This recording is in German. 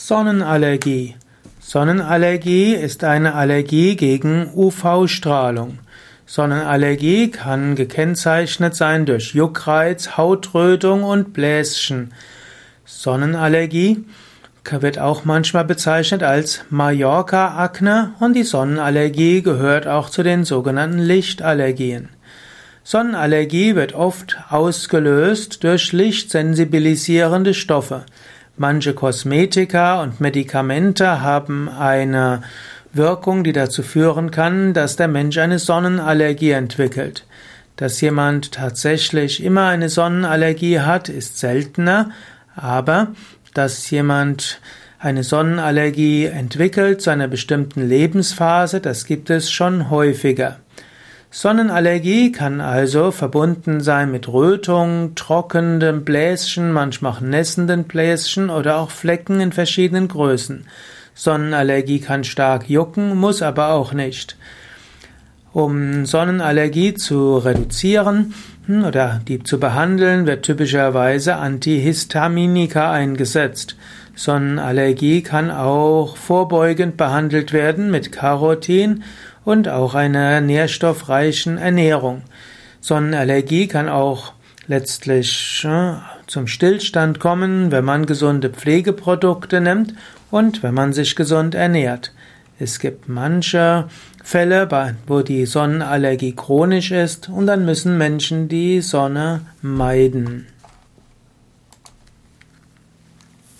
Sonnenallergie. Sonnenallergie ist eine Allergie gegen UV-Strahlung. Sonnenallergie kann gekennzeichnet sein durch Juckreiz, Hautrötung und Bläschen. Sonnenallergie wird auch manchmal bezeichnet als Mallorca-Akne und die Sonnenallergie gehört auch zu den sogenannten Lichtallergien. Sonnenallergie wird oft ausgelöst durch lichtsensibilisierende Stoffe. Manche Kosmetika und Medikamente haben eine Wirkung, die dazu führen kann, dass der Mensch eine Sonnenallergie entwickelt. Dass jemand tatsächlich immer eine Sonnenallergie hat, ist seltener, aber dass jemand eine Sonnenallergie entwickelt zu einer bestimmten Lebensphase, das gibt es schon häufiger. Sonnenallergie kann also verbunden sein mit Rötung, trockendem Bläschen, manchmal auch nässenden Bläschen oder auch Flecken in verschiedenen Größen. Sonnenallergie kann stark jucken, muss aber auch nicht. Um Sonnenallergie zu reduzieren hm, oder die zu behandeln, wird typischerweise Antihistaminika eingesetzt. Sonnenallergie kann auch vorbeugend behandelt werden mit Carotin und auch einer nährstoffreichen Ernährung. Sonnenallergie kann auch letztlich äh, zum Stillstand kommen, wenn man gesunde Pflegeprodukte nimmt und wenn man sich gesund ernährt. Es gibt manche Fälle, wo die Sonnenallergie chronisch ist und dann müssen Menschen die Sonne meiden.